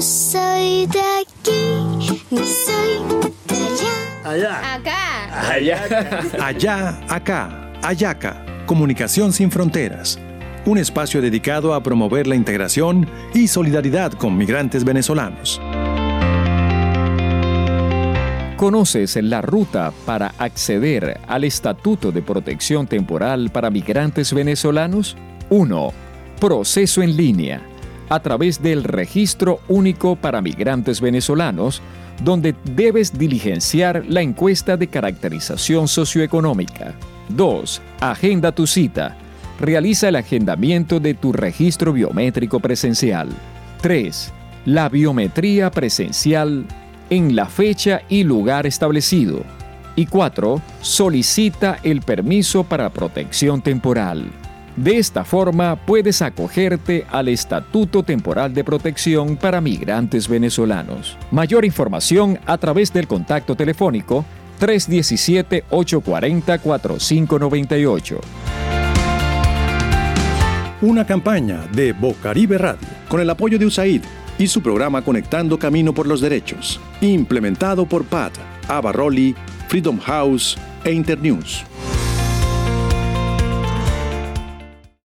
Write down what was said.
No soy de aquí, ni soy de allá. Allá. Acá. Allá. Allá, acá, Ayaca, Comunicación sin Fronteras. Un espacio dedicado a promover la integración y solidaridad con migrantes venezolanos. ¿Conoces la ruta para acceder al Estatuto de Protección Temporal para Migrantes Venezolanos? 1. Proceso en línea, a través del Registro Único para Migrantes Venezolanos, donde debes diligenciar la encuesta de caracterización socioeconómica. 2. Agenda tu cita. Realiza el agendamiento de tu registro biométrico presencial. 3. La biometría presencial en la fecha y lugar establecido. Y 4. Solicita el permiso para protección temporal. De esta forma puedes acogerte al Estatuto Temporal de Protección para Migrantes Venezolanos. Mayor información a través del contacto telefónico 317-840-4598. Una campaña de Bocaribe Radio con el apoyo de USAID y su programa Conectando Camino por los Derechos, implementado por PAT, Abarroli, Freedom House e Internews.